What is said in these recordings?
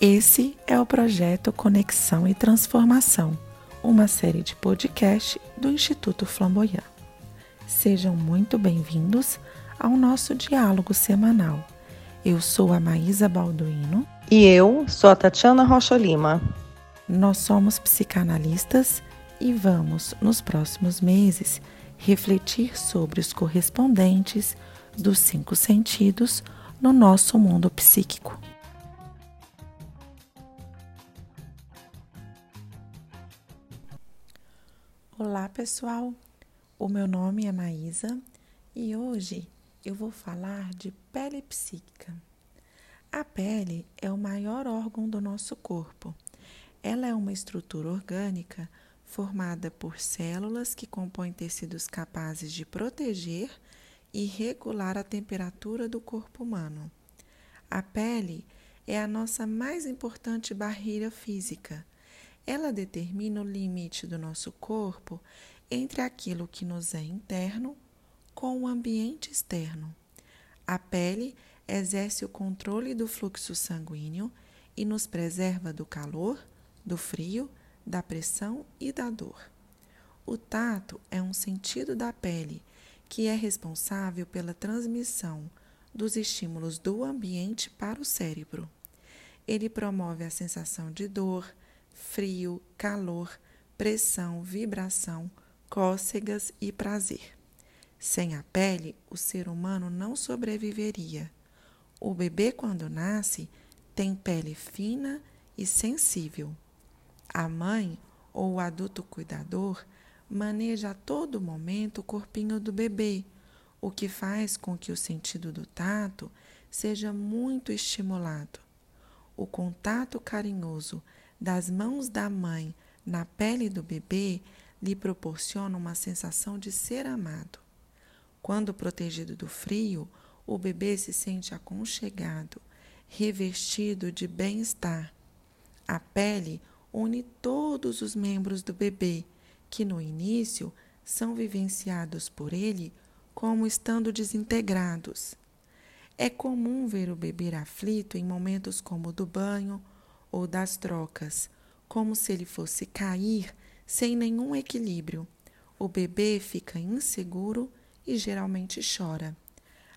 Esse é o projeto Conexão e Transformação, uma série de podcast do Instituto Flamboyant. Sejam muito bem-vindos ao nosso diálogo semanal. Eu sou a Maísa Balduino. E eu sou a Tatiana Rocha Lima. Nós somos psicanalistas e vamos, nos próximos meses, refletir sobre os correspondentes dos cinco sentidos no nosso mundo psíquico. Olá, pessoal. O meu nome é Maísa e hoje eu vou falar de pele psíquica. A pele é o maior órgão do nosso corpo. Ela é uma estrutura orgânica formada por células que compõem tecidos capazes de proteger e regular a temperatura do corpo humano. A pele é a nossa mais importante barreira física. Ela determina o limite do nosso corpo entre aquilo que nos é interno com o ambiente externo. A pele exerce o controle do fluxo sanguíneo e nos preserva do calor, do frio, da pressão e da dor. O tato é um sentido da pele que é responsável pela transmissão dos estímulos do ambiente para o cérebro. Ele promove a sensação de dor, frio, calor, pressão, vibração, cócegas e prazer. Sem a pele, o ser humano não sobreviveria. O bebê, quando nasce, tem pele fina e sensível. A mãe ou o adulto cuidador maneja a todo momento o corpinho do bebê, o que faz com que o sentido do tato seja muito estimulado. O contato carinhoso das mãos da mãe na pele do bebê lhe proporciona uma sensação de ser amado. Quando protegido do frio, o bebê se sente aconchegado, revestido de bem-estar. A pele une todos os membros do bebê, que no início são vivenciados por ele como estando desintegrados. É comum ver o bebê aflito em momentos como o do banho ou das trocas, como se ele fosse cair sem nenhum equilíbrio. O bebê fica inseguro e geralmente chora.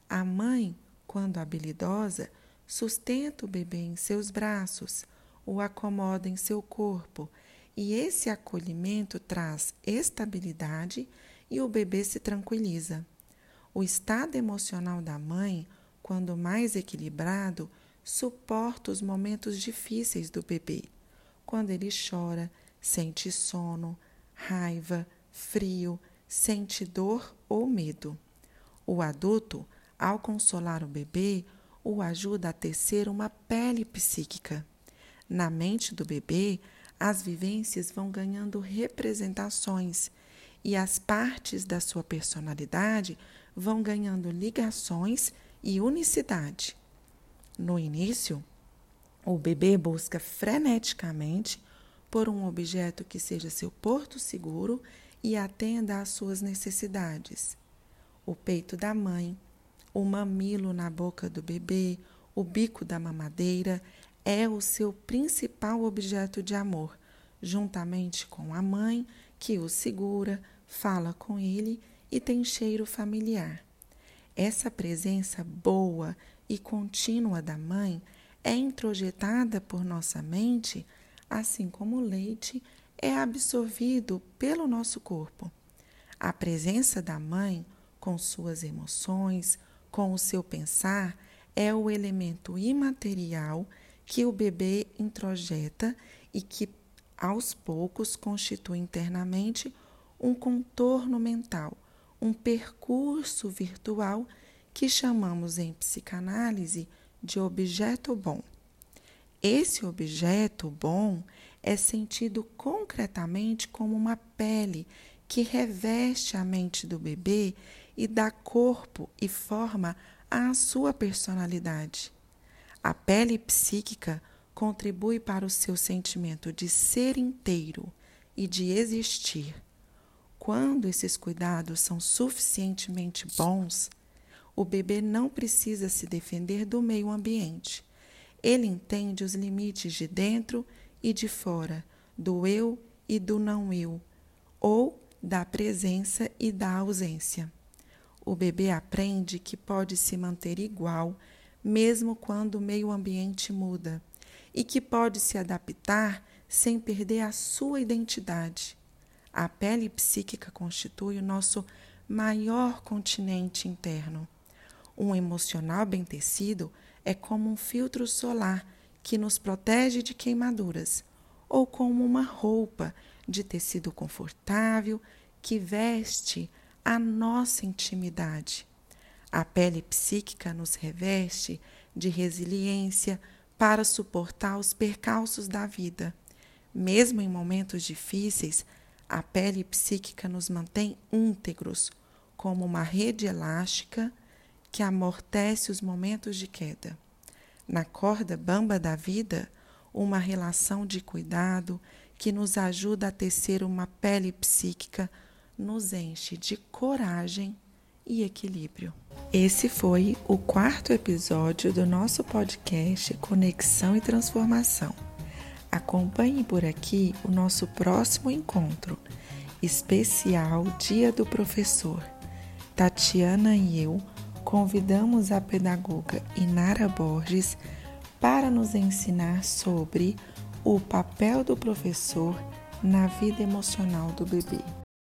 A mãe, quando habilidosa, sustenta o bebê em seus braços, o acomoda em seu corpo, e esse acolhimento traz estabilidade e o bebê se tranquiliza. O estado emocional da mãe, quando mais equilibrado, suporta os momentos difíceis do bebê. Quando ele chora, sente sono, raiva, frio, sente dor ou medo. O adulto, ao consolar o bebê, o ajuda a tecer uma pele psíquica. Na mente do bebê, as vivências vão ganhando representações e as partes da sua personalidade vão ganhando ligações e unicidade. No início, o bebê busca freneticamente por um objeto que seja seu porto seguro e atenda às suas necessidades. O peito da mãe, o mamilo na boca do bebê, o bico da mamadeira é o seu principal objeto de amor, juntamente com a mãe que o segura, fala com ele e tem cheiro familiar. Essa presença boa e contínua da mãe é introjetada por nossa mente, assim como o leite é absorvido pelo nosso corpo. A presença da mãe, com suas emoções, com o seu pensar, é o elemento imaterial que o bebê introjeta e que, aos poucos, constitui internamente um contorno mental, um percurso virtual que chamamos em psicanálise de objeto bom. Esse objeto bom é sentido concretamente como uma pele que reveste a mente do bebê e dá corpo e forma à sua personalidade. A pele psíquica contribui para o seu sentimento de ser inteiro e de existir. Quando esses cuidados são suficientemente bons, o bebê não precisa se defender do meio ambiente. Ele entende os limites de dentro e de fora, do eu e do não eu, ou da presença e da ausência. O bebê aprende que pode se manter igual mesmo quando o meio ambiente muda e que pode se adaptar sem perder a sua identidade. A pele psíquica constitui o nosso maior continente interno. Um emocional bem tecido é como um filtro solar que nos protege de queimaduras, ou como uma roupa de tecido confortável que veste a nossa intimidade. A pele psíquica nos reveste de resiliência para suportar os percalços da vida. Mesmo em momentos difíceis, a pele psíquica nos mantém íntegros, como uma rede elástica que amortece os momentos de queda. Na corda bamba da vida, uma relação de cuidado que nos ajuda a tecer uma pele psíquica nos enche de coragem e equilíbrio. Esse foi o quarto episódio do nosso podcast Conexão e Transformação. Acompanhe por aqui o nosso próximo encontro, especial Dia do Professor. Tatiana e eu convidamos a pedagoga Inara Borges para nos ensinar sobre o papel do professor na vida emocional do bebê.